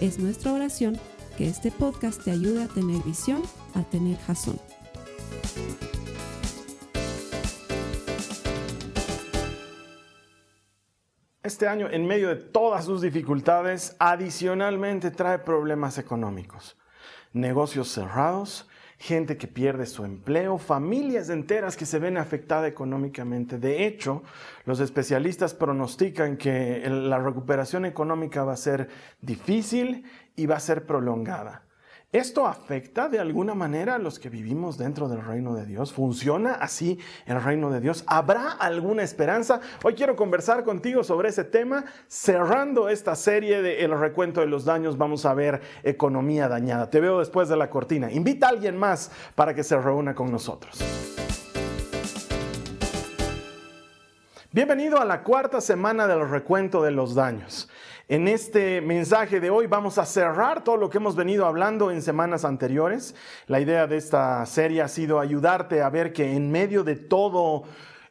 Es nuestra oración que este podcast te ayude a tener visión, a tener jazón. Este año, en medio de todas sus dificultades, adicionalmente trae problemas económicos. Negocios cerrados, gente que pierde su empleo, familias enteras que se ven afectadas económicamente. De hecho, los especialistas pronostican que la recuperación económica va a ser difícil y va a ser prolongada. ¿Esto afecta de alguna manera a los que vivimos dentro del reino de Dios? ¿Funciona así el reino de Dios? ¿Habrá alguna esperanza? Hoy quiero conversar contigo sobre ese tema. Cerrando esta serie de El recuento de los daños, vamos a ver economía dañada. Te veo después de la cortina. Invita a alguien más para que se reúna con nosotros. Bienvenido a la cuarta semana del recuento de los daños. En este mensaje de hoy vamos a cerrar todo lo que hemos venido hablando en semanas anteriores. La idea de esta serie ha sido ayudarte a ver que en medio de todo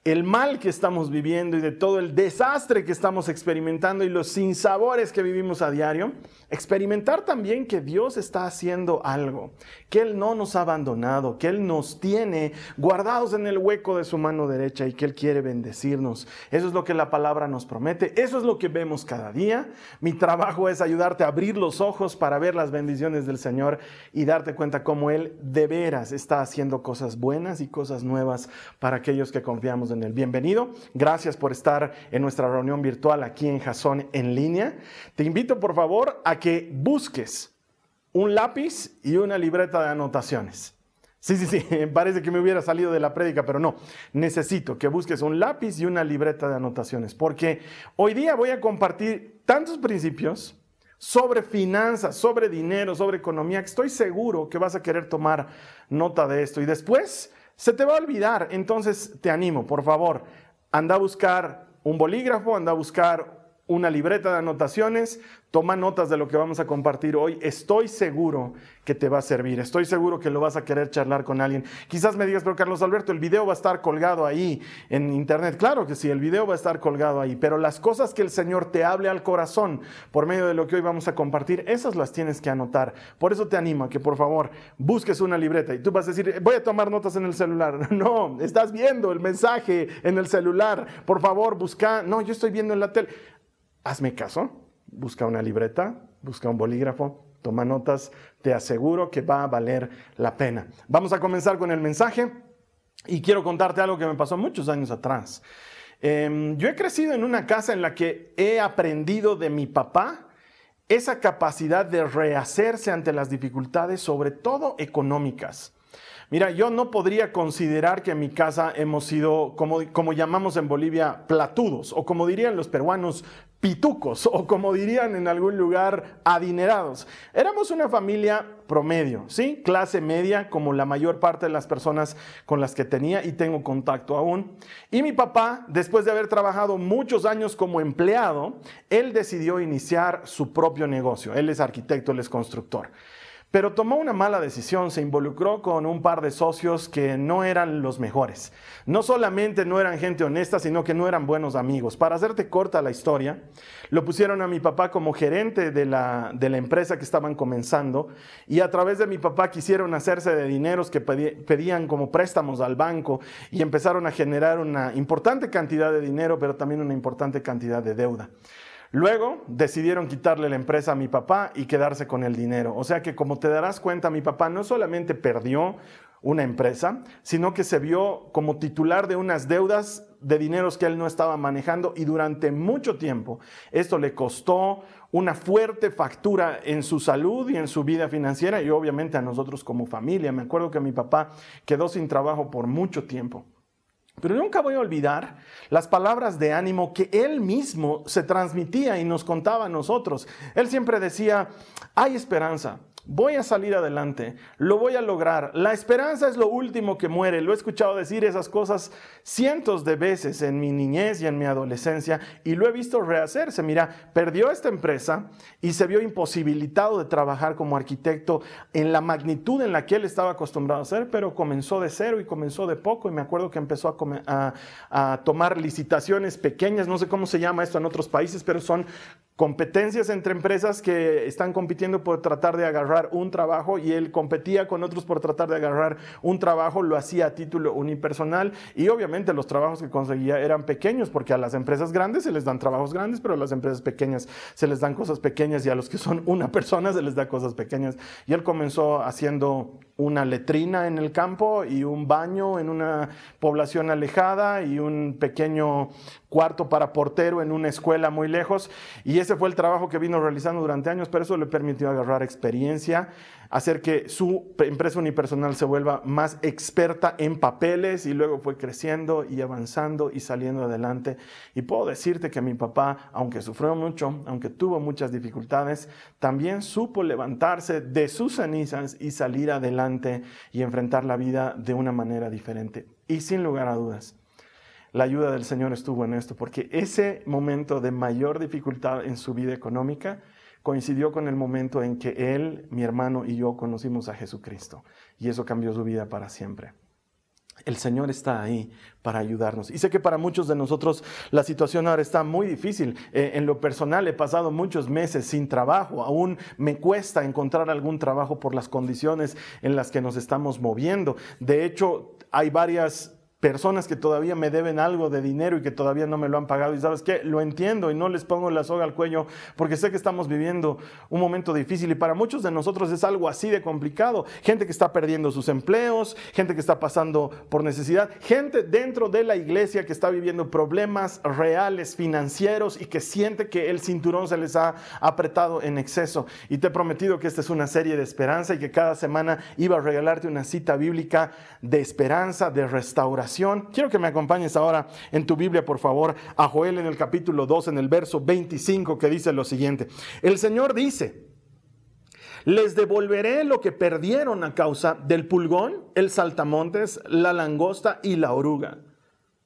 el mal que estamos viviendo y de todo el desastre que estamos experimentando y los sinsabores que vivimos a diario, experimentar también que Dios está haciendo algo, que Él no nos ha abandonado, que Él nos tiene guardados en el hueco de su mano derecha y que Él quiere bendecirnos. Eso es lo que la palabra nos promete, eso es lo que vemos cada día. Mi trabajo es ayudarte a abrir los ojos para ver las bendiciones del Señor y darte cuenta cómo Él de veras está haciendo cosas buenas y cosas nuevas para aquellos que confiamos en Él. Bienvenido, gracias por estar en nuestra reunión virtual aquí en Jason en línea. Te invito por favor a que busques un lápiz y una libreta de anotaciones. Sí, sí, sí, parece que me hubiera salido de la prédica, pero no. Necesito que busques un lápiz y una libreta de anotaciones, porque hoy día voy a compartir tantos principios sobre finanzas, sobre dinero, sobre economía, que estoy seguro que vas a querer tomar nota de esto. Y después se te va a olvidar, entonces te animo, por favor, anda a buscar un bolígrafo, anda a buscar una libreta de anotaciones, Toma notas de lo que vamos a compartir hoy. Estoy seguro que te va a servir. Estoy seguro que lo vas a querer charlar con alguien. Quizás me digas, pero Carlos Alberto, el video va a estar colgado ahí en internet. Claro que sí, el video va a estar colgado ahí. Pero las cosas que el Señor te hable al corazón por medio de lo que hoy vamos a compartir, esas las tienes que anotar. Por eso te animo a que por favor busques una libreta y tú vas a decir, voy a tomar notas en el celular. No, estás viendo el mensaje en el celular. Por favor, busca. No, yo estoy viendo en la tele. Hazme caso busca una libreta, busca un bolígrafo, toma notas, te aseguro que va a valer la pena. Vamos a comenzar con el mensaje y quiero contarte algo que me pasó muchos años atrás. Em, yo he crecido en una casa en la que he aprendido de mi papá esa capacidad de rehacerse ante las dificultades, sobre todo económicas. Mira, yo no podría considerar que en mi casa hemos sido, como, como llamamos en Bolivia, platudos, o como dirían los peruanos, pitucos, o como dirían en algún lugar, adinerados. Éramos una familia promedio, ¿sí? Clase media, como la mayor parte de las personas con las que tenía y tengo contacto aún. Y mi papá, después de haber trabajado muchos años como empleado, él decidió iniciar su propio negocio. Él es arquitecto, él es constructor. Pero tomó una mala decisión, se involucró con un par de socios que no eran los mejores. No solamente no eran gente honesta, sino que no eran buenos amigos. Para hacerte corta la historia, lo pusieron a mi papá como gerente de la, de la empresa que estaban comenzando y a través de mi papá quisieron hacerse de dineros que pedían como préstamos al banco y empezaron a generar una importante cantidad de dinero, pero también una importante cantidad de deuda. Luego decidieron quitarle la empresa a mi papá y quedarse con el dinero. O sea que como te darás cuenta, mi papá no solamente perdió una empresa, sino que se vio como titular de unas deudas de dineros que él no estaba manejando y durante mucho tiempo esto le costó una fuerte factura en su salud y en su vida financiera y obviamente a nosotros como familia. Me acuerdo que mi papá quedó sin trabajo por mucho tiempo. Pero nunca voy a olvidar las palabras de ánimo que él mismo se transmitía y nos contaba a nosotros. Él siempre decía, hay esperanza, voy a salir adelante, lo voy a lograr. La esperanza es lo último que muere. Lo he escuchado decir esas cosas cientos de veces en mi niñez y en mi adolescencia y lo he visto rehacerse. Mira, perdió esta empresa y se vio imposibilitado de trabajar como arquitecto en la magnitud en la que él estaba acostumbrado a hacer, pero comenzó de cero y comenzó de poco y me acuerdo que empezó a, a tomar licitaciones pequeñas, no sé cómo se llama esto en otros países, pero son competencias entre empresas que están compitiendo por tratar de agarrar un trabajo y él competía con otros por tratar de agarrar un trabajo, lo hacía a título unipersonal y obviamente los trabajos que conseguía eran pequeños porque a las empresas grandes se les dan trabajos grandes, pero a las empresas pequeñas se les dan cosas pequeñas y a los que son una persona se les da cosas pequeñas. Y él comenzó haciendo una letrina en el campo y un baño en una población alejada y un pequeño cuarto para portero en una escuela muy lejos. Y ese fue el trabajo que vino realizando durante años, pero eso le permitió agarrar experiencia, hacer que su empresa unipersonal se vuelva más experta en papeles y luego fue creciendo y avanzando y saliendo adelante. Y puedo decirte que mi papá, aunque sufrió mucho, aunque tuvo muchas dificultades, también supo levantarse de sus cenizas y salir adelante y enfrentar la vida de una manera diferente. Y sin lugar a dudas, la ayuda del Señor estuvo en esto, porque ese momento de mayor dificultad en su vida económica coincidió con el momento en que él, mi hermano y yo conocimos a Jesucristo, y eso cambió su vida para siempre. El Señor está ahí para ayudarnos. Y sé que para muchos de nosotros la situación ahora está muy difícil. Eh, en lo personal he pasado muchos meses sin trabajo. Aún me cuesta encontrar algún trabajo por las condiciones en las que nos estamos moviendo. De hecho, hay varias personas que todavía me deben algo de dinero y que todavía no me lo han pagado. Y sabes qué, lo entiendo y no les pongo la soga al cuello porque sé que estamos viviendo un momento difícil y para muchos de nosotros es algo así de complicado. Gente que está perdiendo sus empleos, gente que está pasando por necesidad, gente dentro de la iglesia que está viviendo problemas reales financieros y que siente que el cinturón se les ha apretado en exceso. Y te he prometido que esta es una serie de esperanza y que cada semana iba a regalarte una cita bíblica de esperanza, de restauración Quiero que me acompañes ahora en tu Biblia, por favor, a Joel en el capítulo 2, en el verso 25, que dice lo siguiente. El Señor dice, les devolveré lo que perdieron a causa del pulgón, el saltamontes, la langosta y la oruga.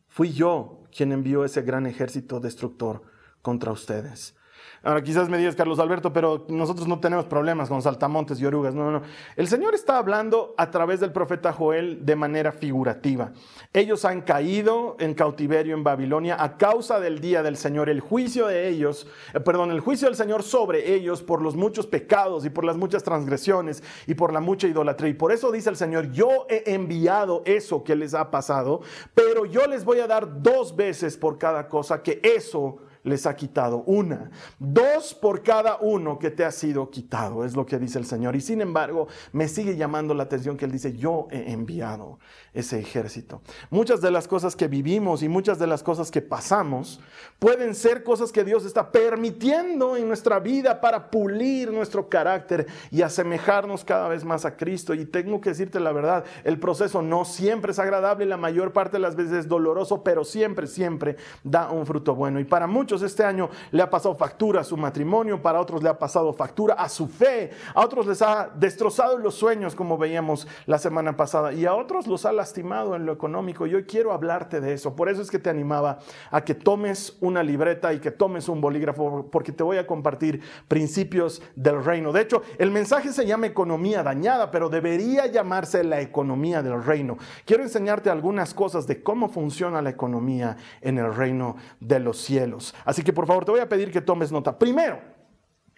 Fui yo quien envió ese gran ejército destructor contra ustedes. Ahora quizás me digas, Carlos Alberto, pero nosotros no tenemos problemas con saltamontes y orugas. No, no, no. El Señor está hablando a través del profeta Joel de manera figurativa. Ellos han caído en cautiverio en Babilonia a causa del día del Señor. El juicio de ellos, eh, perdón, el juicio del Señor sobre ellos por los muchos pecados y por las muchas transgresiones y por la mucha idolatría. Y por eso dice el Señor, yo he enviado eso que les ha pasado, pero yo les voy a dar dos veces por cada cosa que eso les ha quitado una. Dos por cada uno que te ha sido quitado, es lo que dice el Señor. Y sin embargo, me sigue llamando la atención que Él dice, yo he enviado ese ejército. Muchas de las cosas que vivimos y muchas de las cosas que pasamos pueden ser cosas que Dios está permitiendo en nuestra vida para pulir nuestro carácter y asemejarnos cada vez más a Cristo. Y tengo que decirte la verdad, el proceso no siempre es agradable, la mayor parte de las veces es doloroso, pero siempre, siempre da un fruto bueno. Y para muchos este año le ha pasado factura a su matrimonio, para otros le ha pasado factura a su fe, a otros les ha destrozado los sueños, como veíamos la semana pasada, y a otros los ha lastimado en lo económico. Yo quiero hablarte de eso. Por eso es que te animaba a que tomes una libreta y que tomes un bolígrafo, porque te voy a compartir principios del reino. De hecho, el mensaje se llama economía dañada, pero debería llamarse la economía del reino. Quiero enseñarte algunas cosas de cómo funciona la economía en el reino de los cielos. Así que por favor te voy a pedir que tomes nota. Primero,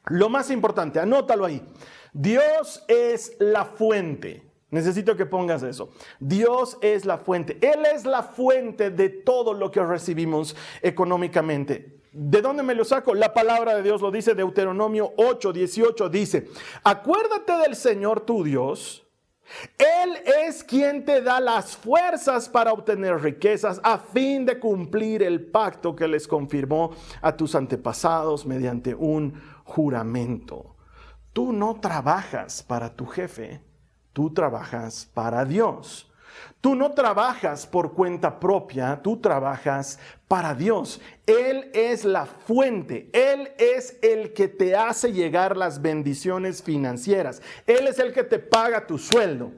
lo más importante, anótalo ahí. Dios es la fuente. Necesito que pongas eso. Dios es la fuente. Él es la fuente de todo lo que recibimos económicamente. ¿De dónde me lo saco? La palabra de Dios lo dice, Deuteronomio 8, 18 dice, acuérdate del Señor tu Dios. Él es quien te da las fuerzas para obtener riquezas a fin de cumplir el pacto que les confirmó a tus antepasados mediante un juramento. Tú no trabajas para tu jefe Tú trabajas para Dios. Tú no trabajas por cuenta propia, tú trabajas para Dios. Él es la fuente, Él es el que te hace llegar las bendiciones financieras, Él es el que te paga tu sueldo.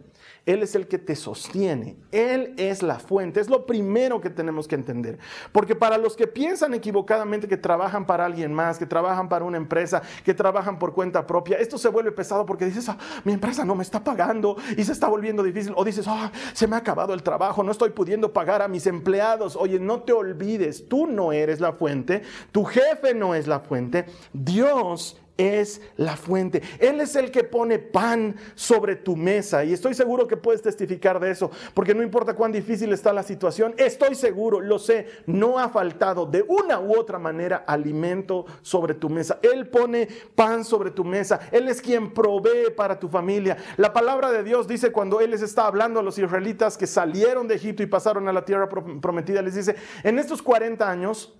Él es el que te sostiene. Él es la fuente. Es lo primero que tenemos que entender. Porque para los que piensan equivocadamente que trabajan para alguien más, que trabajan para una empresa, que trabajan por cuenta propia, esto se vuelve pesado porque dices, ah, mi empresa no me está pagando y se está volviendo difícil. O dices, ah, se me ha acabado el trabajo, no estoy pudiendo pagar a mis empleados. Oye, no te olvides, tú no eres la fuente, tu jefe no es la fuente, Dios es la fuente. Él es el que pone pan sobre tu mesa. Y estoy seguro que puedes testificar de eso, porque no importa cuán difícil está la situación, estoy seguro, lo sé, no ha faltado de una u otra manera alimento sobre tu mesa. Él pone pan sobre tu mesa. Él es quien provee para tu familia. La palabra de Dios dice cuando Él les está hablando a los israelitas que salieron de Egipto y pasaron a la tierra prometida, les dice, en estos 40 años,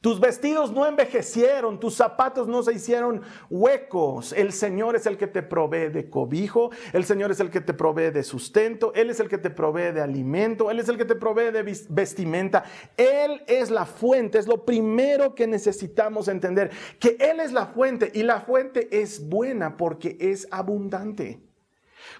tus vestidos no envejecieron, tus zapatos no se hicieron huecos. El Señor es el que te provee de cobijo, el Señor es el que te provee de sustento, Él es el que te provee de alimento, Él es el que te provee de vestimenta. Él es la fuente, es lo primero que necesitamos entender, que Él es la fuente y la fuente es buena porque es abundante.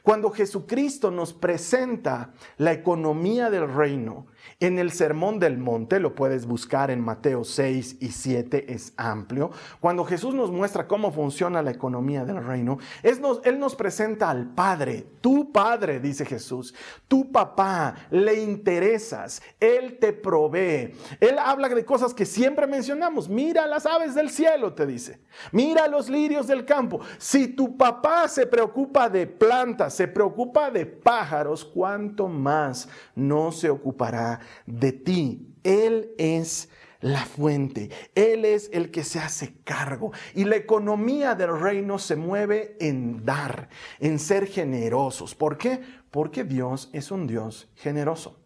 Cuando Jesucristo nos presenta la economía del reino, en el Sermón del Monte, lo puedes buscar en Mateo 6 y 7, es amplio. Cuando Jesús nos muestra cómo funciona la economía del reino, Él nos presenta al Padre, tu Padre, dice Jesús, tu papá, le interesas, Él te provee. Él habla de cosas que siempre mencionamos. Mira las aves del cielo, te dice. Mira los lirios del campo. Si tu papá se preocupa de plantas, se preocupa de pájaros, ¿cuánto más no se ocupará de ti. Él es la fuente. Él es el que se hace cargo. Y la economía del reino se mueve en dar, en ser generosos. ¿Por qué? Porque Dios es un Dios generoso.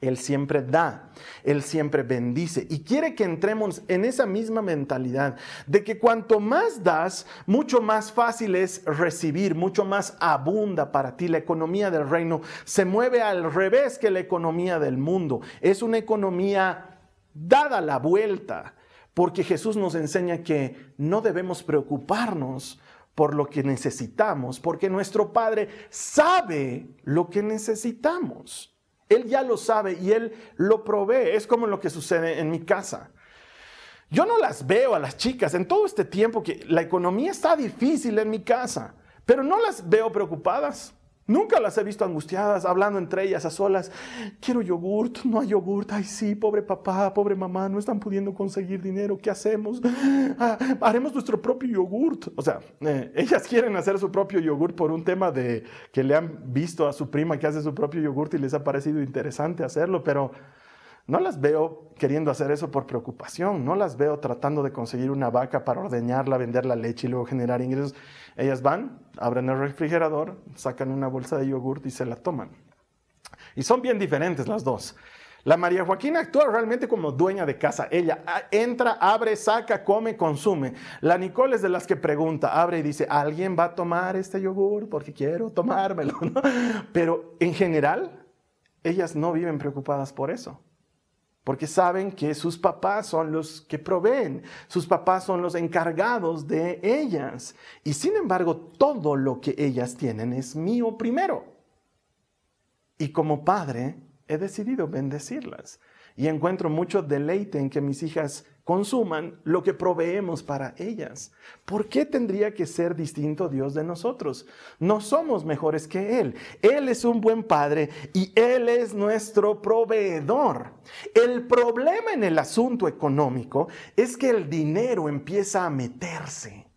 Él siempre da, Él siempre bendice y quiere que entremos en esa misma mentalidad de que cuanto más das, mucho más fácil es recibir, mucho más abunda para ti. La economía del reino se mueve al revés que la economía del mundo. Es una economía dada la vuelta, porque Jesús nos enseña que no debemos preocuparnos por lo que necesitamos, porque nuestro Padre sabe lo que necesitamos. Él ya lo sabe y Él lo provee. Es como lo que sucede en mi casa. Yo no las veo a las chicas en todo este tiempo que la economía está difícil en mi casa, pero no las veo preocupadas. Nunca las he visto angustiadas, hablando entre ellas a solas. Quiero yogurt, no hay yogurt. Ay, sí, pobre papá, pobre mamá, no están pudiendo conseguir dinero. ¿Qué hacemos? Ah, haremos nuestro propio yogurt. O sea, eh, ellas quieren hacer su propio yogurt por un tema de que le han visto a su prima que hace su propio yogurt y les ha parecido interesante hacerlo, pero no las veo queriendo hacer eso por preocupación, no las veo tratando de conseguir una vaca para ordeñarla, vender la leche y luego generar ingresos. Ellas van, abren el refrigerador, sacan una bolsa de yogurt y se la toman. Y son bien diferentes las dos. La María Joaquina actúa realmente como dueña de casa. Ella ah, entra, abre, saca, come, consume. La Nicole es de las que pregunta, abre y dice, ¿alguien va a tomar este yogur? Porque quiero tomármelo. Pero en general, ellas no viven preocupadas por eso porque saben que sus papás son los que proveen, sus papás son los encargados de ellas. Y sin embargo, todo lo que ellas tienen es mío primero. Y como padre, he decidido bendecirlas. Y encuentro mucho deleite en que mis hijas consuman lo que proveemos para ellas. ¿Por qué tendría que ser distinto Dios de nosotros? No somos mejores que Él. Él es un buen Padre y Él es nuestro proveedor. El problema en el asunto económico es que el dinero empieza a meterse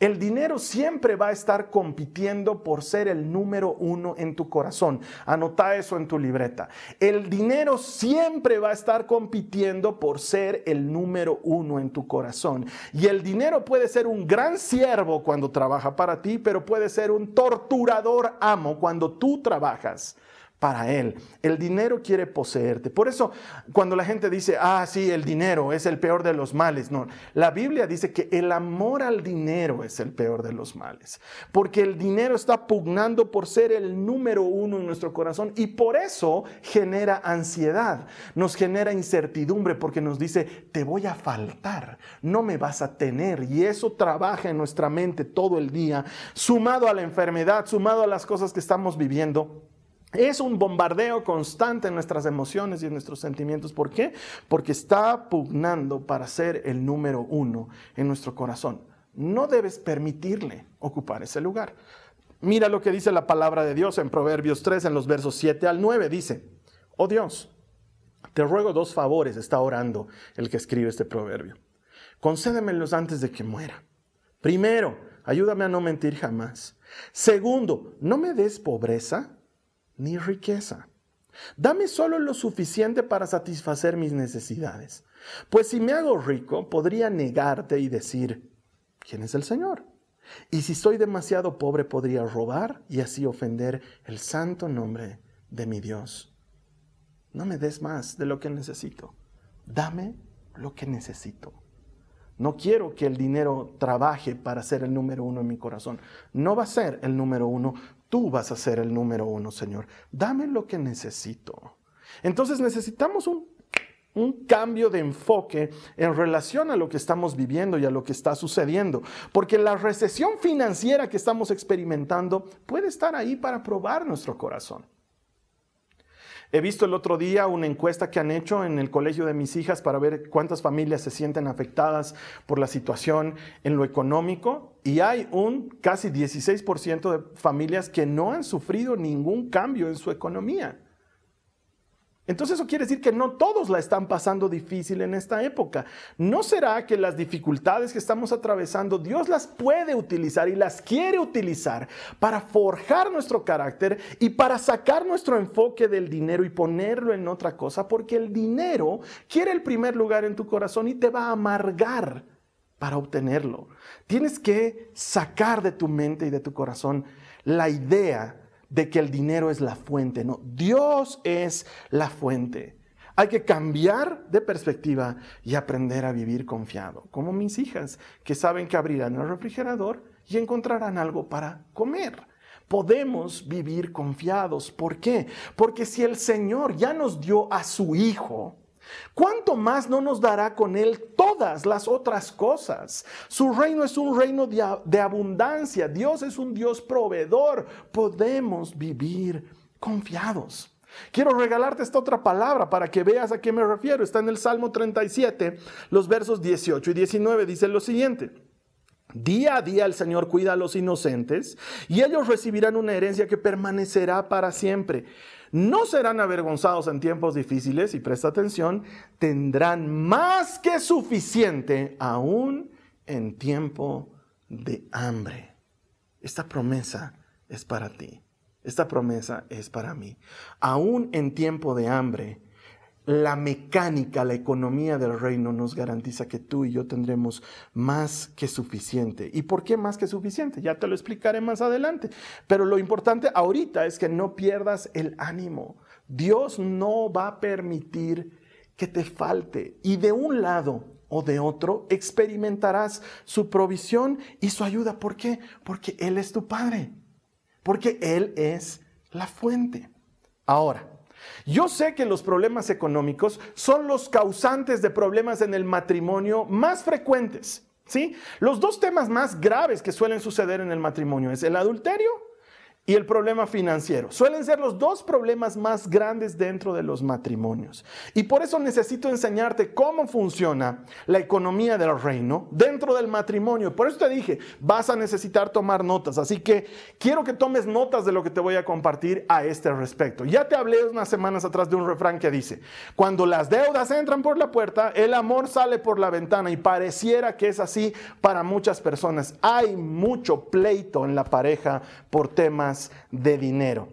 el dinero siempre va a estar compitiendo por ser el número uno en tu corazón. Anota eso en tu libreta. El dinero siempre va a estar compitiendo por ser el número uno en tu corazón. Y el dinero puede ser un gran siervo cuando trabaja para ti, pero puede ser un torturador amo cuando tú trabajas para Él. El dinero quiere poseerte. Por eso, cuando la gente dice, ah, sí, el dinero es el peor de los males, no. La Biblia dice que el amor al dinero es el peor de los males. Porque el dinero está pugnando por ser el número uno en nuestro corazón y por eso genera ansiedad, nos genera incertidumbre porque nos dice, te voy a faltar, no me vas a tener. Y eso trabaja en nuestra mente todo el día, sumado a la enfermedad, sumado a las cosas que estamos viviendo. Es un bombardeo constante en nuestras emociones y en nuestros sentimientos. ¿Por qué? Porque está pugnando para ser el número uno en nuestro corazón. No debes permitirle ocupar ese lugar. Mira lo que dice la palabra de Dios en Proverbios 3, en los versos 7 al 9. Dice, oh Dios, te ruego dos favores, está orando el que escribe este proverbio. Concédemelos antes de que muera. Primero, ayúdame a no mentir jamás. Segundo, no me des pobreza ni riqueza. Dame solo lo suficiente para satisfacer mis necesidades. Pues si me hago rico, podría negarte y decir, ¿quién es el Señor? Y si soy demasiado pobre, podría robar y así ofender el santo nombre de mi Dios. No me des más de lo que necesito. Dame lo que necesito. No quiero que el dinero trabaje para ser el número uno en mi corazón. No va a ser el número uno, Tú vas a ser el número uno, Señor. Dame lo que necesito. Entonces necesitamos un, un, cambio de enfoque en relación a lo que estamos viviendo y a lo que está sucediendo. Porque la recesión financiera que estamos experimentando puede estar ahí para probar nuestro corazón. He visto el otro día una encuesta que han hecho en el colegio de mis hijas para ver cuántas familias se sienten afectadas por la situación en lo económico y hay un casi 16% de familias que no han sufrido ningún cambio en su economía. Entonces eso quiere decir que no todos la están pasando difícil en esta época. ¿No será que las dificultades que estamos atravesando Dios las puede utilizar y las quiere utilizar para forjar nuestro carácter y para sacar nuestro enfoque del dinero y ponerlo en otra cosa? Porque el dinero quiere el primer lugar en tu corazón y te va a amargar para obtenerlo. Tienes que sacar de tu mente y de tu corazón la idea de que el dinero es la fuente, no, Dios es la fuente. Hay que cambiar de perspectiva y aprender a vivir confiado, como mis hijas, que saben que abrirán el refrigerador y encontrarán algo para comer. Podemos vivir confiados. ¿Por qué? Porque si el Señor ya nos dio a su Hijo, ¿Cuánto más no nos dará con Él todas las otras cosas? Su reino es un reino de, abundancia. Dios es un Dios proveedor. Podemos vivir confiados. Quiero regalarte esta otra palabra para que veas a qué me refiero. Está en el Salmo 37, los versos 18 y 19. Dice lo siguiente. Día a día el Señor cuida a los inocentes y ellos recibirán una herencia que permanecerá para siempre no serán avergonzados en tiempos difíciles, y presta atención, tendrán más que suficiente aún en tiempo de hambre. Esta promesa es para ti. Esta promesa es para mí. Aún en tiempo de hambre, la mecánica, la economía del reino nos garantiza que tú y yo tendremos más que suficiente. ¿Y por qué más que suficiente? Ya te lo explicaré más adelante. Pero lo importante ahorita es que no pierdas el ánimo. Dios no va a permitir que te falte. Y de un lado o de otro experimentarás su provisión y su ayuda. ¿Por qué? Porque Él es tu Padre. Porque Él es la fuente. Ahora, yo sé que los problemas económicos son los causantes de problemas en el matrimonio más frecuentes. ¿sí? Los dos temas más graves que suelen suceder en el matrimonio es el adulterio y el problema financiero. Suelen ser los dos problemas más grandes dentro de los matrimonios. Y por eso necesito enseñarte cómo funciona la economía del reino dentro del matrimonio. Por eso te dije, vas a necesitar tomar notas. Así que quiero que tomes notas de lo que te voy a compartir a este respecto. Ya te hablé unas semanas atrás de un refrán que dice, cuando las deudas entran por la puerta, el amor sale por la ventana. Y pareciera que es así para muchas personas. Hay mucho pleito en la pareja por temas de dinero.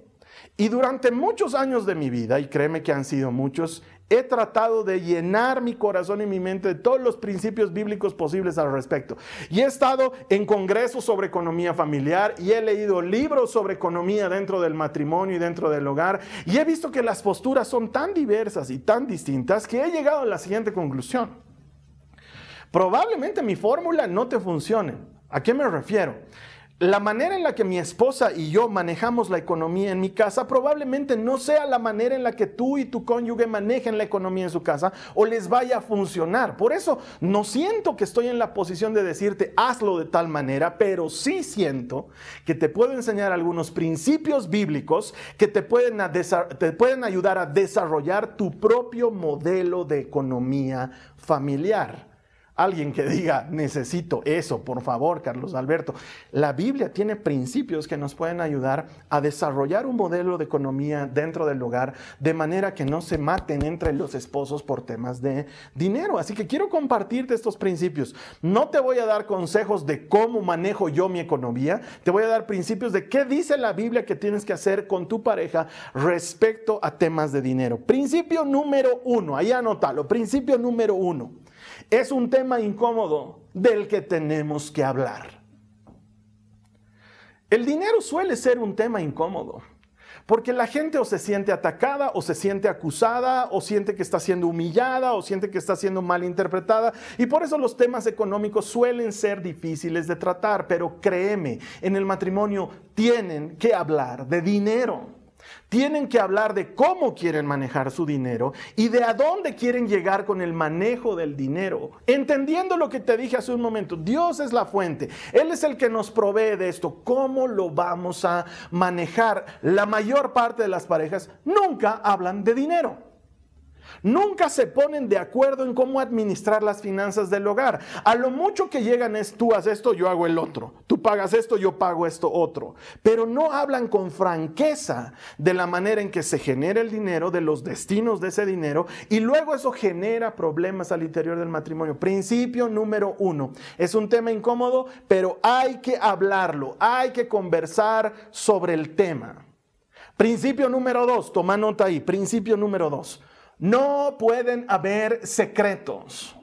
Y durante muchos años de mi vida, y créeme que han sido muchos, he tratado de llenar mi corazón y mi mente de todos los principios bíblicos posibles al respecto. Y he estado en congresos sobre economía familiar y he leído libros sobre economía dentro del matrimonio y dentro del hogar. Y he visto que las posturas son tan diversas y tan distintas que he llegado a la siguiente conclusión. Probablemente mi fórmula no te funcione. ¿A qué me refiero? La manera en la que mi esposa y yo manejamos la economía en mi casa probablemente no sea la manera en la que tú y tu cónyuge manejen la economía en su casa o les vaya a funcionar. Por eso no siento que estoy en la posición de decirte hazlo de tal manera, pero sí siento que te puedo enseñar algunos principios bíblicos que te pueden, te pueden ayudar a desarrollar tu propio modelo de economía familiar. Alguien que diga, necesito eso, por favor, Carlos Alberto. La Biblia tiene principios que nos pueden ayudar a desarrollar un modelo de economía dentro del hogar de manera que no se maten entre los esposos por temas de dinero. Así que quiero compartirte estos principios. No te voy a dar consejos de cómo manejo yo mi economía, te voy a dar principios de qué dice la Biblia que tienes que hacer con tu pareja respecto a temas de dinero. Principio número uno, ahí anótalo, principio número uno es un tema incómodo del que tenemos que hablar. El dinero suele ser un tema incómodo, porque la gente o se siente atacada, o se siente acusada, o siente que está siendo humillada, o siente que está siendo mal interpretada, y por eso los temas económicos suelen ser difíciles de tratar, pero créeme, en el matrimonio tienen que hablar de dinero. Tienen que hablar de cómo quieren manejar su dinero y de a dónde quieren llegar con el manejo del dinero. Entendiendo lo que te dije hace un momento, Dios es la fuente, Él es el que nos provee de esto. ¿Cómo lo vamos a manejar? La mayor parte de las parejas nunca hablan de dinero. Nunca se ponen de acuerdo en cómo administrar las finanzas del hogar. A lo mucho que llegan es tú haces esto, yo hago el otro. Pagas esto, yo pago esto otro. Pero no hablan con franqueza de la manera en que se genera el dinero, de los destinos de ese dinero y luego eso genera problemas al interior del matrimonio. Principio número uno. Es un tema incómodo, pero hay que hablarlo, hay que conversar sobre el tema. Principio número dos, toma nota ahí, principio número dos. No pueden haber secretos.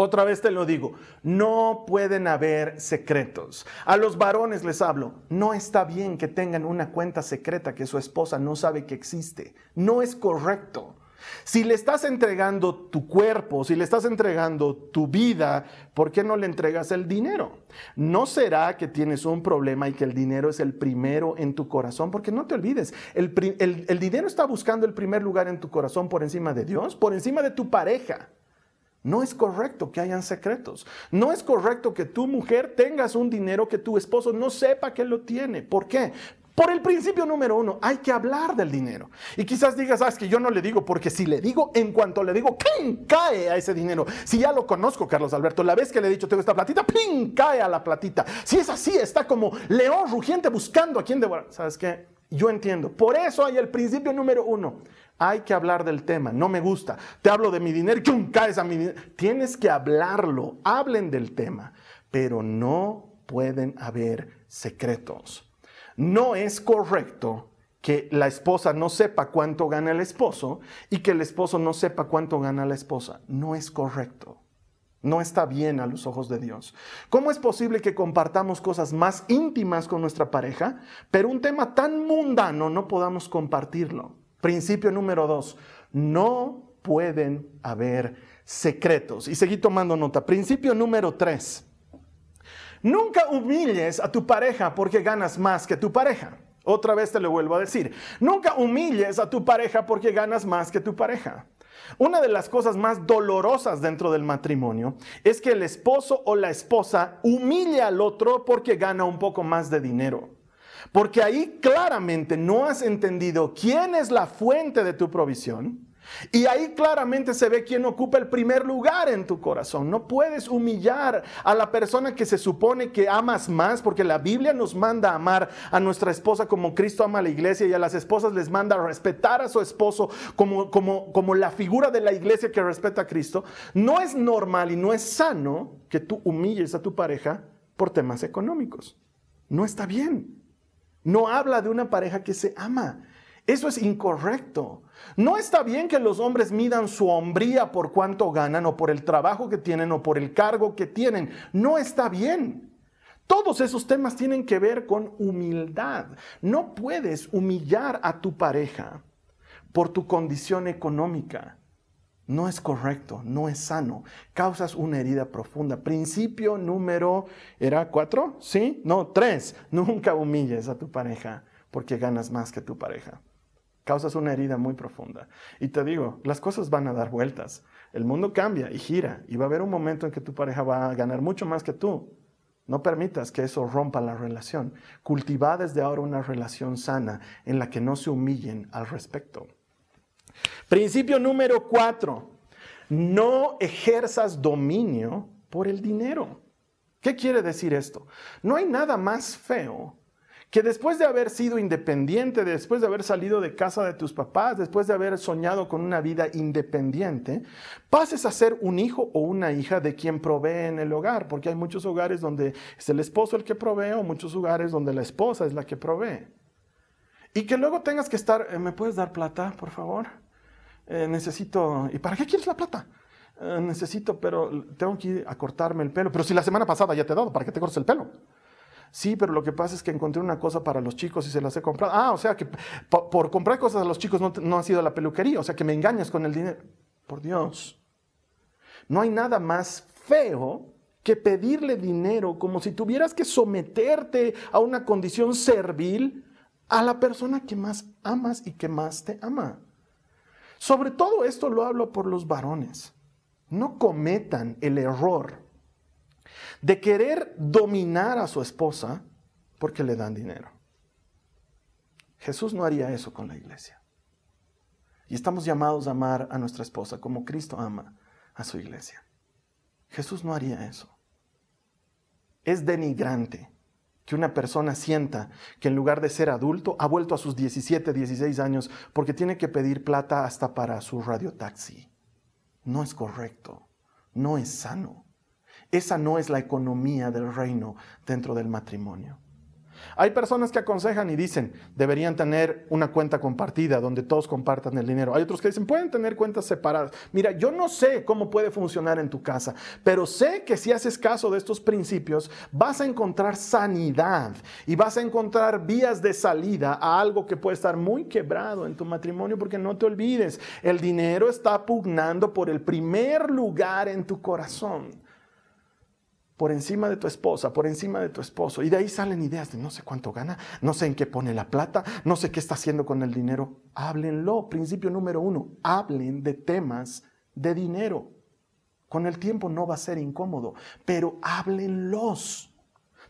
Otra vez te lo digo, no pueden haber secretos. A los varones les hablo, no está bien que tengan una cuenta secreta que su esposa no sabe que existe. No es correcto. Si le estás entregando tu cuerpo, si le estás entregando tu vida, ¿por qué no le entregas el dinero? ¿No será que tienes un problema y que el dinero es el primero en tu corazón? Porque no te olvides, el, el dinero está buscando el primer lugar en tu corazón por encima de Dios, por encima de tu pareja. No es correcto que hayan secretos. No es correcto que tu mujer tengas un dinero que tu esposo no sepa que lo tiene. ¿Por qué? Por el principio número uno, hay que hablar del dinero. Y quizás digas, sabes que yo no le digo, porque si le digo, en cuanto le digo, ¡ping! cae a ese dinero. Si ya lo conozco, Carlos Alberto, la vez que le he dicho, tengo esta platita, ¡ping! cae a la platita. Si es así, está como león rugiente buscando a quien devorar. ¿Sabes qué? Yo entiendo. Por eso hay el principio número uno. Hay que hablar del tema. No me gusta. Te hablo de mi dinero y caes a mi dinero. Tienes que hablarlo. Hablen del tema. Pero no pueden haber secretos. No es correcto que la esposa no sepa cuánto gana el esposo y que el esposo no sepa cuánto gana la esposa. No es correcto. No está bien a los ojos de Dios. ¿Cómo es posible que compartamos cosas más íntimas con nuestra pareja, pero un tema tan mundano no podamos compartirlo? Principio número dos, no pueden haber secretos. Y seguí tomando nota. Principio número tres, Nunca humilles a tu pareja porque ganas más que tu pareja. Otra vez te lo vuelvo a decir. Nunca humilles a tu pareja porque ganas más que tu pareja. Una de las cosas más dolorosas dentro del matrimonio es que el esposo o la esposa humille al otro porque gana un poco más de dinero. Porque ahí claramente no has entendido quién es la fuente de tu provisión y ahí claramente se ve quién ocupa el primer lugar en tu corazón. No puedes humillar a la persona que se supone que amas más, porque la Biblia nos manda a amar a nuestra esposa como Cristo ama a la iglesia y a las esposas les manda a respetar a su esposo como, como, como la figura de la iglesia que respeta a Cristo. No es normal y no es sano que tú humilles a tu pareja por temas económicos. No está bien. No habla de una pareja que se ama. Eso es incorrecto. No está bien que los hombres midan su hombría por cuánto ganan o por el trabajo que tienen o por el cargo que tienen. No está bien. Todos esos temas tienen que ver con humildad. No puedes humillar a tu pareja por tu condición económica. No es correcto, no es sano. Causas una herida profunda. Principio número, ¿era cuatro? ¿Sí? No, tres. Nunca humilles a tu pareja porque ganas más que tu pareja causas una herida muy profunda. Y te digo, las cosas van a dar vueltas. El mundo cambia y gira y va a haber un momento en que tu pareja va a ganar mucho más que tú. No permitas que eso rompa la relación. Cultiva desde ahora una relación sana en la que no se humillen al respecto. Principio número cuatro. No ejerzas dominio por el dinero. ¿Qué quiere decir esto? No hay nada más feo que después de haber sido independiente, después de haber salido de casa de tus papás, después de haber soñado con una vida independiente, pases a ser un hijo o una hija de quien provee en el hogar, porque hay muchos hogares donde es el esposo el que provee o muchos hogares donde la esposa es la que provee. Y que luego tengas que estar, eh, ¿me puedes dar plata, por favor? Eh, necesito, ¿y para qué quieres la plata? Eh, necesito, pero tengo que ir a cortarme el pelo. Pero si la semana pasada ya te he dado, ¿para qué te cortes el pelo? Sí, pero lo que pasa es que encontré una cosa para los chicos y se las he comprado. Ah, o sea que por, comprar cosas a los chicos no, no ha sido la peluquería, o sea que me engañas con el dinero. Por Dios. No hay nada más feo que pedirle dinero como si tuvieras que someterte a una condición servil a la persona que más amas y que más te ama. Sobre todo esto lo hablo por los varones. No cometan el error de querer dominar a su esposa porque le dan dinero. Jesús no haría eso con la iglesia. Y estamos llamados a amar a nuestra esposa como Cristo ama a su iglesia. Jesús no haría eso. Es denigrante que una persona sienta que en lugar de ser adulto ha vuelto a sus 17, 16 años porque tiene que pedir plata hasta para su radiotaxi. No es correcto, no es sano. Esa no es la economía del reino dentro del matrimonio. Hay personas que aconsejan y dicen, deberían tener una cuenta compartida donde todos compartan el dinero. Hay otros que dicen, pueden tener cuentas separadas. Mira, yo no sé cómo puede funcionar en tu casa, pero sé que si haces caso de estos principios, vas a encontrar sanidad y vas a encontrar vías de salida a algo que puede estar muy quebrado en tu matrimonio, porque no te olvides, el dinero está pugnando por el primer lugar en tu corazón por encima de tu esposa, por encima de tu esposo. Y de ahí salen ideas de no sé cuánto gana, no sé en qué pone la plata, no sé qué está haciendo con el dinero. Háblenlo. Principio número uno, hablen de temas de dinero. Con el tiempo no va a ser incómodo, pero háblenlos.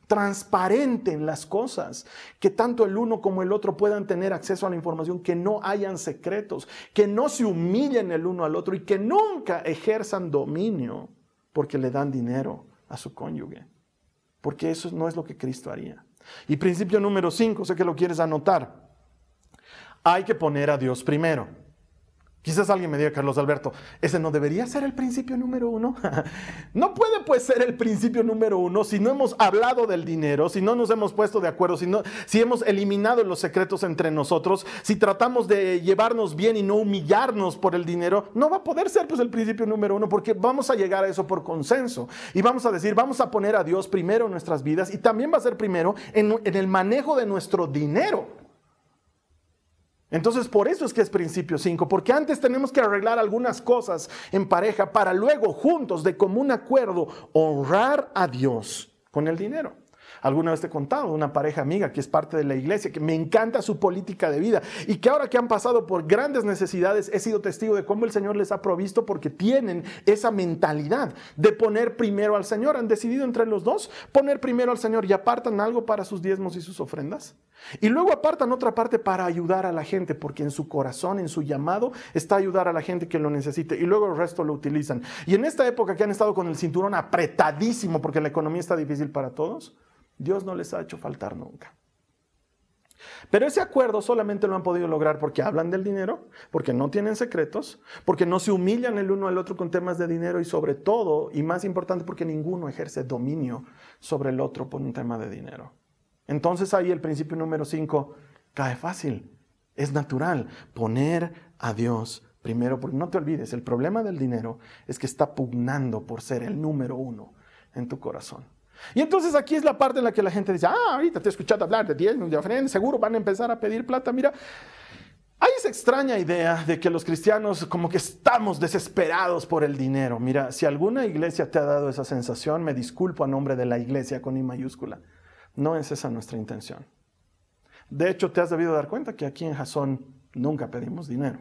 Transparenten las cosas, que tanto el uno como el otro puedan tener acceso a la información, que no hayan secretos, que no se humillen el uno al otro y que nunca ejerzan dominio porque le dan dinero a su cónyuge, porque eso no es lo que Cristo haría. Y principio número 5, sé que lo quieres anotar, hay que poner a Dios primero. Quizás alguien me diga, Carlos Alberto, ¿ese no debería ser el principio número uno? no puede pues ser el principio número uno si no hemos hablado del dinero, si no nos hemos puesto de acuerdo, si, no, si hemos eliminado los secretos entre nosotros, si tratamos de llevarnos bien y no humillarnos por el dinero, no va a poder ser pues el principio número uno porque vamos a llegar a eso por consenso y vamos a decir, vamos a poner a Dios primero en nuestras vidas y también va a ser primero en, en el manejo de nuestro dinero. Entonces, por eso es que es principio 5, porque antes tenemos que arreglar algunas cosas en pareja para luego juntos, de común acuerdo, honrar a Dios con el dinero. Alguna vez te he contado una pareja amiga que es parte de la iglesia, que me encanta su política de vida y que ahora que han pasado por grandes necesidades, he sido testigo de cómo el Señor les ha provisto porque tienen esa mentalidad de poner primero al Señor. Han decidido entre los dos poner primero al Señor y apartan algo para sus diezmos y sus ofrendas. Y luego apartan otra parte para ayudar a la gente, porque en su corazón, en su llamado, está ayudar a la gente que lo necesite. Y luego el resto lo utilizan. Y en esta época que han estado con el cinturón apretadísimo, porque la economía está difícil para todos, Dios no les ha hecho faltar nunca. Pero ese acuerdo solamente lo han podido lograr porque hablan del dinero, porque no tienen secretos, porque no se humillan el uno al otro con temas de dinero y sobre todo, y más importante, porque ninguno ejerce dominio sobre el otro por un tema de dinero. Entonces ahí el principio número 5 cae fácil. Es natural poner a Dios primero, porque no te olvides, el problema del dinero es que está pugnando por ser el número uno en tu corazón. Y entonces aquí es la parte en la que la gente dice, ah, ahorita te he escuchado hablar de 10 de ofrendas, seguro van a empezar a pedir plata. Mira, hay esa extraña idea de que los cristianos como que estamos desesperados por el dinero. Mira, si alguna iglesia te ha dado esa sensación, me disculpo a nombre de la iglesia con I mayúscula. No es esa nuestra intención. De hecho, te has debido dar cuenta que aquí en Jasón nunca pedimos dinero.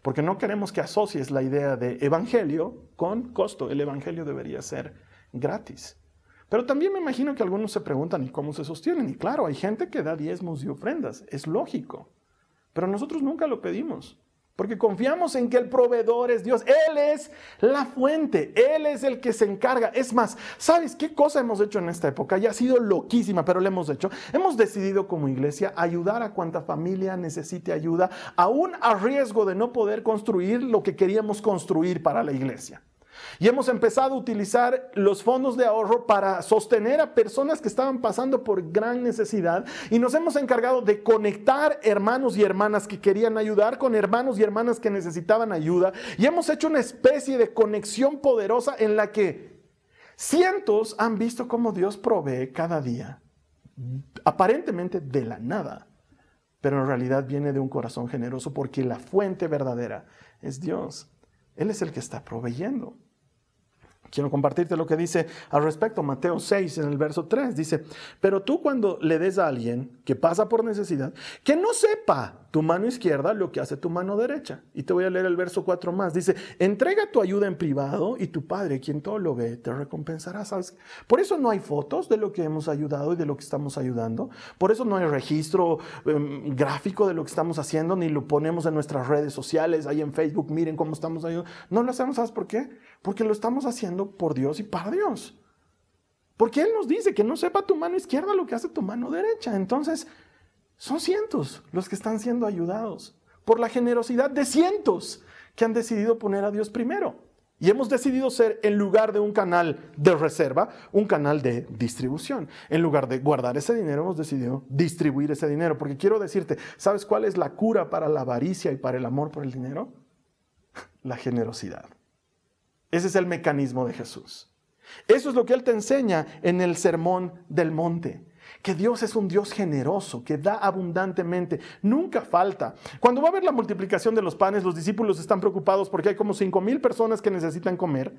Porque no queremos que asocies la idea de evangelio con costo. El evangelio debería ser gratis. Pero también me imagino que algunos se preguntan, ¿y cómo se sostienen? Y claro, hay gente que da diezmos y ofrendas, es lógico. Pero nosotros nunca lo pedimos. Porque confiamos en que el proveedor es Dios. Él es la fuente. Él es el que se encarga. Es más, ¿sabes qué cosa hemos hecho en esta época? Ya ha sido loquísima, pero lo hemos hecho. Hemos decidido como iglesia ayudar a cuanta familia necesite ayuda, aún a riesgo de no poder construir lo que queríamos construir para la iglesia. Y hemos empezado a utilizar los fondos de ahorro para sostener a personas que estaban pasando por gran necesidad y nos hemos encargado de conectar hermanos y hermanas que querían ayudar con hermanos y hermanas que necesitaban ayuda y hemos hecho una especie de conexión poderosa en la que cientos han visto cómo Dios provee cada día, aparentemente de la nada, pero en realidad viene de un corazón generoso porque la fuente verdadera es Dios. Él es el que está proveyendo. Quiero compartirte lo que dice al respecto Mateo 6 en el verso 3. Dice, pero tú cuando le des a alguien que pasa por necesidad, que no sepa tu mano izquierda lo que hace tu mano derecha. Y te voy a leer el verso 4 más. Dice, entrega tu ayuda en privado y tu Padre, quien todo lo ve, te recompensará. ¿Sabes? Por eso no hay fotos de lo que hemos ayudado y de lo que estamos ayudando. Por eso no hay registro em, gráfico de lo que estamos haciendo, ni lo ponemos en nuestras redes sociales, ahí en Facebook, miren cómo estamos ayudando. No lo hacemos, ¿sabes por qué? Porque lo estamos haciendo por Dios y para Dios. Porque Él nos dice que no sepa tu mano izquierda lo que hace tu mano derecha. Entonces, son cientos los que están siendo ayudados por la generosidad de cientos que han decidido poner a Dios primero. Y hemos decidido ser, en lugar de un canal de reserva, un canal de distribución. En lugar de guardar ese dinero, hemos decidido distribuir ese dinero. Porque quiero decirte, ¿sabes cuál es la cura para la avaricia y para el amor por el dinero? La generosidad. Ese es el mecanismo de Jesús. Eso es lo que Él te enseña en el Sermón del Monte que Dios es un Dios generoso, que da abundantemente, nunca falta. Cuando va a haber la multiplicación de los panes, los discípulos están preocupados porque hay como cinco mil personas que necesitan comer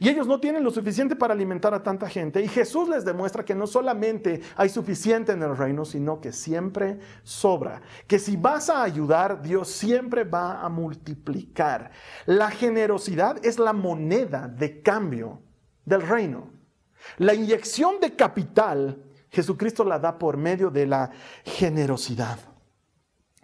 y ellos no tienen lo suficiente para alimentar a tanta gente. Y Jesús les demuestra que no solamente hay suficiente en el reino, sino que siempre sobra. Que si vas a ayudar, Dios siempre va a multiplicar. La generosidad es la moneda de cambio del reino. La inyección de capital Jesucristo la da por medio de la generosidad.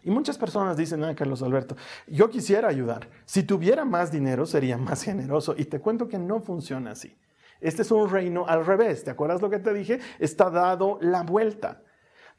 Y muchas personas dicen, ah, Carlos Alberto, yo quisiera ayudar. Si tuviera más dinero sería más generoso. Y te cuento que no funciona así. Este es un reino al revés. ¿Te acuerdas lo que te dije? Está dado la vuelta.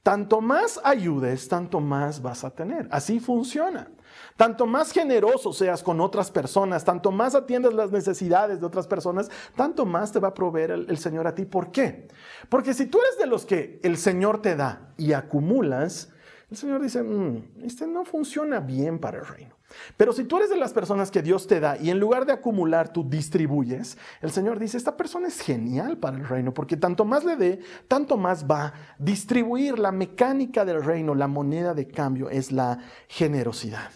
Tanto más ayudes, tanto más vas a tener. Así funciona. Tanto más generoso seas con otras personas, tanto más atiendas las necesidades de otras personas, tanto más te va a proveer el, Señor a ti. ¿Por qué? Porque si tú eres de los que el Señor te da y acumulas, el Señor dice, mm, este no funciona bien para el reino. Pero si tú eres de las personas que Dios te da y en lugar de acumular tú distribuyes, el Señor dice, esta persona es genial para el reino, porque tanto más le dé, tanto más va a distribuir. La mecánica del reino, la moneda de cambio es la generosidad.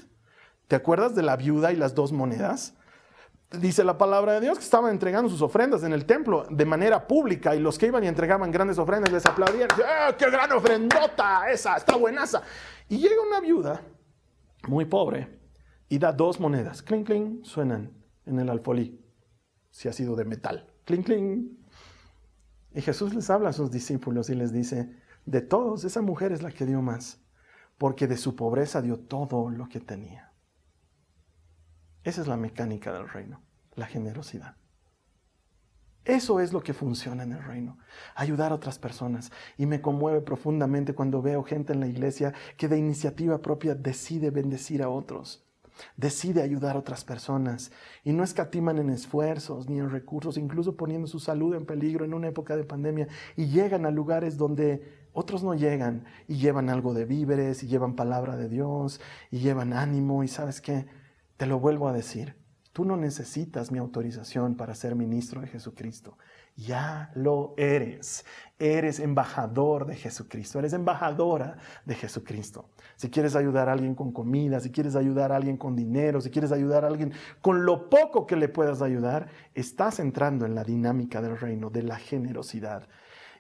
¿Te acuerdas de la viuda y las dos monedas? Dice la palabra de Dios que estaban entregando sus ofrendas en el templo de manera pública y los que iban y entregaban grandes ofrendas les aplaudían. ¡Eh, ¡Qué gran ofrendota esa! ¡Está buenaza! Y llega una viuda muy pobre y da dos monedas. Cling, cling, suenan en el alfolí, si ha sido de metal. Cling, cling. Y Jesús les habla a sus discípulos y les dice, de todos, esa mujer es la que dio más, porque de su pobreza dio todo lo que tenía. Esa es la mecánica del reino, la generosidad. Eso es lo que funciona en el reino, ayudar a otras personas. Y me conmueve profundamente cuando veo gente en la iglesia que de iniciativa propia decide bendecir a otros, decide ayudar a otras personas y no escatiman en esfuerzos ni en recursos, incluso poniendo su salud en peligro en una época de pandemia y llegan a lugares donde Otros no llegan y llevan algo de víveres y llevan palabra de Dios y llevan ánimo y sabes qué, te lo vuelvo a decir, tú no necesitas mi autorización para ser ministro de Jesucristo. Ya lo eres. Eres embajador de Jesucristo. Eres embajadora de Jesucristo. Si quieres ayudar a alguien con comida, si quieres ayudar a alguien con dinero, si quieres ayudar a alguien con lo poco que le puedas ayudar, estás entrando en la dinámica del reino, de la generosidad.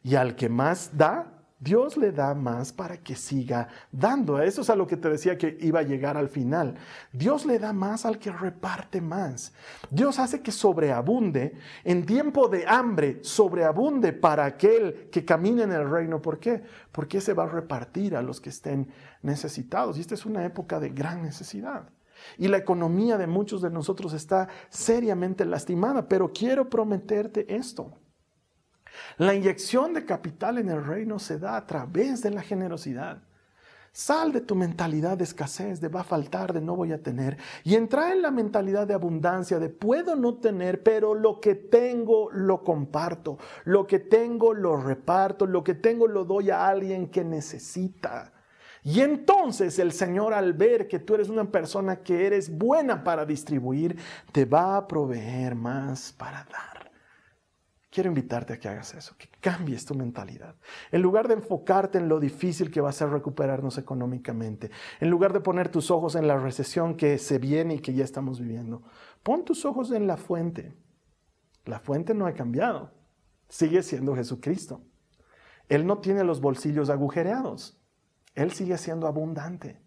Y al que más da, Dios le da más para que siga dando. Eso es a lo que te decía que iba a llegar al final. Dios le da más al que reparte más. Dios hace que sobreabunde en tiempo de hambre, sobreabunde para aquel que camina en el reino. ¿Por qué? Porque se va a repartir a los que estén necesitados. Y esta es una época de gran necesidad. Y la economía de muchos de nosotros está seriamente lastimada. Pero quiero prometerte esto la inyección de capital en el reino se da a través de la generosidad. Sal de tu mentalidad de escasez, de va a faltar, de no voy a tener, y entra en la mentalidad de abundancia, de puedo no tener, pero lo que tengo lo comparto, lo que tengo lo reparto, lo que tengo lo doy a alguien que necesita. Y entonces el Señor al ver que tú eres una persona que eres buena para distribuir, te va a proveer más para dar. Quiero invitarte a que hagas eso, que cambies tu mentalidad. En lugar de enfocarte en lo difícil que va a ser recuperarnos económicamente, en lugar de poner tus ojos en la recesión que se viene y que ya estamos viviendo, pon tus ojos en la fuente. La fuente no ha cambiado, sigue siendo Jesucristo. Él no tiene los bolsillos agujereados, Él sigue siendo abundante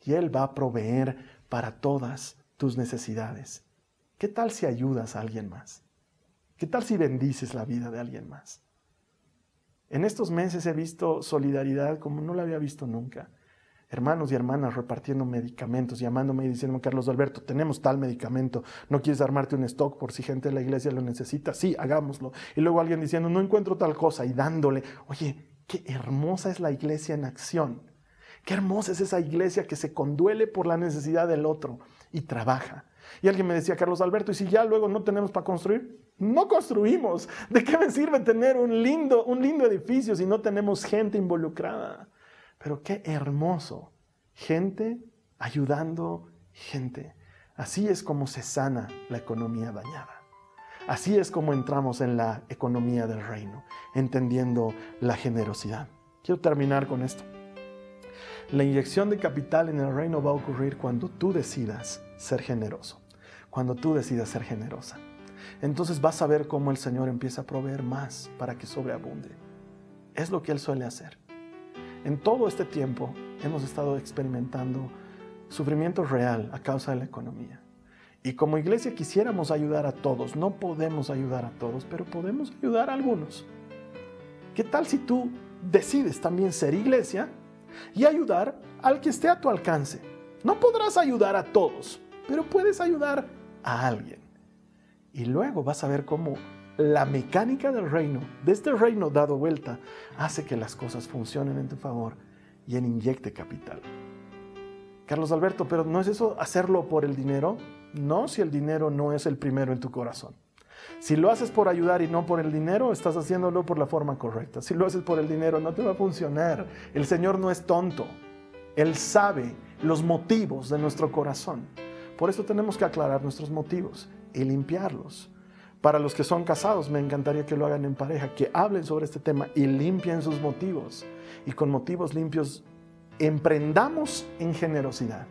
y Él va a proveer para todas tus necesidades. ¿Qué tal si ayudas a alguien más? ¿Qué tal si bendices la vida de alguien más? En estos meses he visto solidaridad como no la había visto nunca. Hermanos y hermanas repartiendo medicamentos, llamándome y diciéndome, Carlos Alberto, tenemos tal medicamento, ¿no quieres armarte un stock por si gente de la iglesia lo necesita? Sí, hagámoslo. Y luego alguien diciendo, no encuentro tal cosa y dándole, oye, qué hermosa es la iglesia en acción. Qué hermosa es esa iglesia que se conduele por la necesidad del otro y trabaja. Y alguien me decía, Carlos Alberto, ¿y si ya luego no tenemos para construir? No construimos. ¿De qué me sirve tener un lindo, un lindo edificio si no tenemos gente involucrada? Pero qué hermoso. Gente ayudando gente. Así es como se sana la economía dañada. Así es como entramos en la economía del reino, entendiendo la generosidad. Quiero terminar con esto. La inyección de capital en el reino va a ocurrir cuando tú decidas ser generoso, cuando tú decidas ser generosa. Entonces vas a ver cómo el Señor empieza a proveer más para que sobreabunde. Es lo que Él suele hacer. En todo este tiempo hemos estado experimentando sufrimiento real a causa de la economía. Y como iglesia quisiéramos ayudar a todos. No podemos ayudar a todos, pero podemos ayudar a algunos. ¿Qué tal si tú decides también ser iglesia y ayudar al que esté a tu alcance. No podrás ayudar a todos, pero puedes ayudar a alguien. Y luego vas a ver cómo la mecánica del reino, de este reino dado vuelta, hace que las cosas funcionen en tu favor y en inyecte capital. Carlos Alberto, pero ¿no es eso hacerlo por el dinero? No, si el dinero no es el primero en tu corazón. Si lo haces por ayudar y no por el dinero, estás haciéndolo por la forma correcta. Si lo haces por el dinero, no te va a funcionar. El Señor no es tonto. Él sabe los motivos de nuestro corazón. Por eso tenemos que aclarar nuestros motivos y limpiarlos. Para los que son casados, me encantaría que lo hagan en pareja, que hablen sobre este tema y limpien sus motivos. Y con motivos limpios, emprendamos en generosidad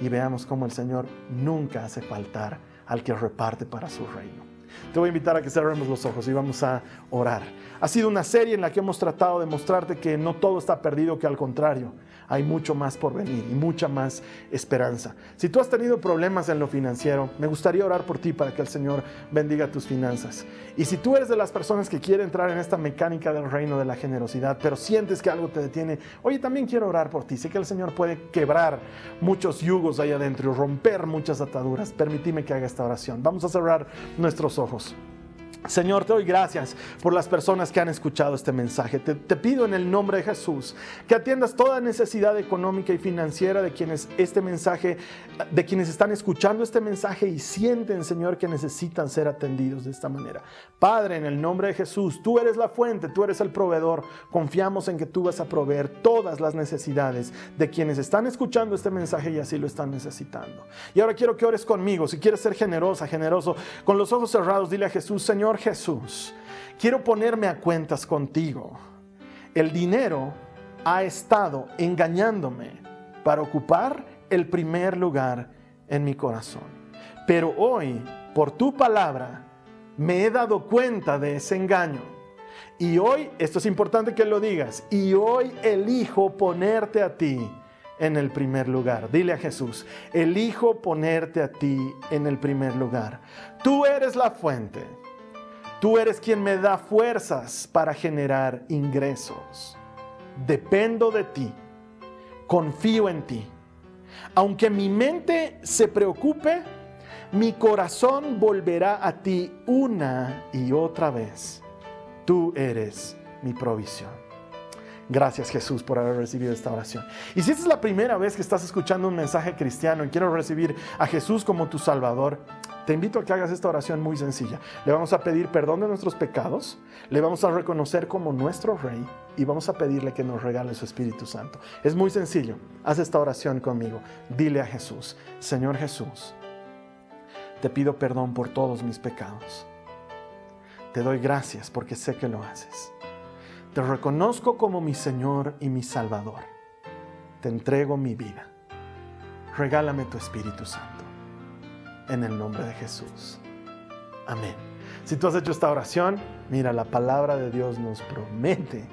y veamos cómo el Señor nunca hace faltar al que reparte para su reino. Te voy a invitar a que cerremos los ojos y vamos a orar. Ha sido una serie en la que hemos tratado de mostrarte que no todo está perdido, que al contrario, hay mucho más por venir y mucha más esperanza. Si tú has tenido problemas en lo financiero, me gustaría orar por ti para que el Señor bendiga tus finanzas. Y si tú eres de las personas que quiere entrar en esta mecánica del reino de la generosidad, pero sientes que algo te detiene, oye, también quiero orar por ti. Sé que el Señor puede quebrar muchos yugos ahí adentro romper muchas ataduras. Permitime que haga esta oración. Vamos a cerrar nuestros ojos. Señor, te doy gracias por las personas que han escuchado este mensaje. Te, te, pido en el nombre de Jesús que atiendas toda necesidad económica y financiera de quienes este mensaje, de quienes están escuchando este mensaje y sienten, Señor, que necesitan ser atendidos de esta manera. Padre, en el nombre de Jesús, tú eres la fuente, tú eres el proveedor. Confiamos en que tú vas a proveer todas las necesidades de quienes están escuchando este mensaje y así lo están necesitando. Y ahora quiero que ores conmigo. Si quieres ser generosa, generoso, con los ojos cerrados, dile a Jesús, Señor, Jesús, quiero ponerme a cuentas contigo. El dinero ha estado engañándome para ocupar el primer lugar en mi corazón. Pero hoy, por tu palabra, me he dado cuenta de ese engaño. Y hoy, esto es importante que lo digas, y hoy elijo ponerte a ti en el primer lugar. Dile a Jesús, elijo ponerte a ti en el primer lugar. Tú eres la fuente. Tú eres quien me da fuerzas para generar ingresos. Dependo de ti. Confío en ti. Aunque mi mente se preocupe, mi corazón volverá a ti una y otra vez. Tú eres mi provisión. Gracias Jesús por haber recibido esta oración. Y si esta es la primera vez que estás escuchando un mensaje cristiano y quiero recibir a Jesús como tu Salvador, te invito a que hagas esta oración muy sencilla. Le vamos a pedir perdón de nuestros pecados, le vamos a reconocer como nuestro Rey y vamos a pedirle que nos regale su Espíritu Santo. Es muy sencillo. Haz esta oración conmigo. Dile a Jesús, Señor Jesús, te pido perdón por todos mis pecados. Te doy gracias porque sé que lo haces. Te reconozco como mi Señor y mi Salvador. Te entrego mi vida. Regálame tu Espíritu Santo en el nombre de Jesús. Amén. Si tú has hecho esta oración, mira, la palabra de Dios nos promete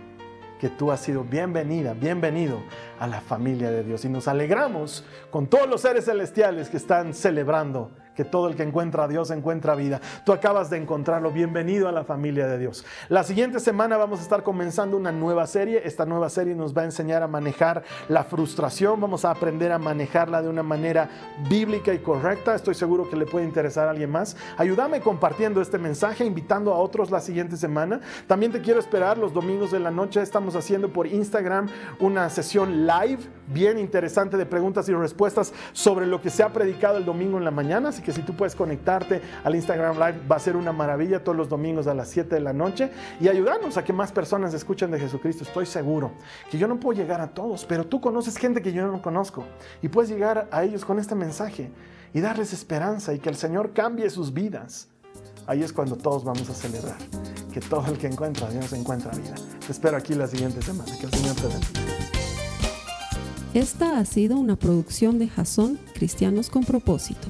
que tú has sido bienvenida, bienvenido a la familia de Dios. Y nos alegramos con todos los seres celestiales que están celebrando que todo el que encuentra a Dios encuentra vida. Tú acabas de encontrarlo. Bienvenido a la familia de Dios. La siguiente semana vamos a estar comenzando una nueva serie. Esta nueva serie nos va a enseñar a manejar la frustración. Vamos a aprender a manejarla de una manera bíblica y correcta. Estoy seguro que le puede interesar a alguien más. Ayúdame compartiendo este mensaje, invitando a otros la siguiente semana. También te quiero esperar los domingos de la noche. Estamos haciendo por Instagram una sesión live bien interesante de preguntas y respuestas sobre lo que se ha predicado el domingo en la mañana que si tú puedes conectarte al Instagram Live va a ser una maravilla todos los domingos a las 7 de la noche y ayudarnos a que más personas escuchen de Jesucristo. Estoy seguro que yo no puedo llegar a todos, pero tú conoces gente que yo no conozco y puedes llegar a ellos con este mensaje y darles esperanza y que el Señor cambie sus vidas. Ahí es cuando todos vamos a celebrar que todo el que encuentra a Dios encuentra vida. Te espero aquí la siguiente semana. Que el Señor te bendiga. Esta ha sido una producción de Jason Cristianos con propósito.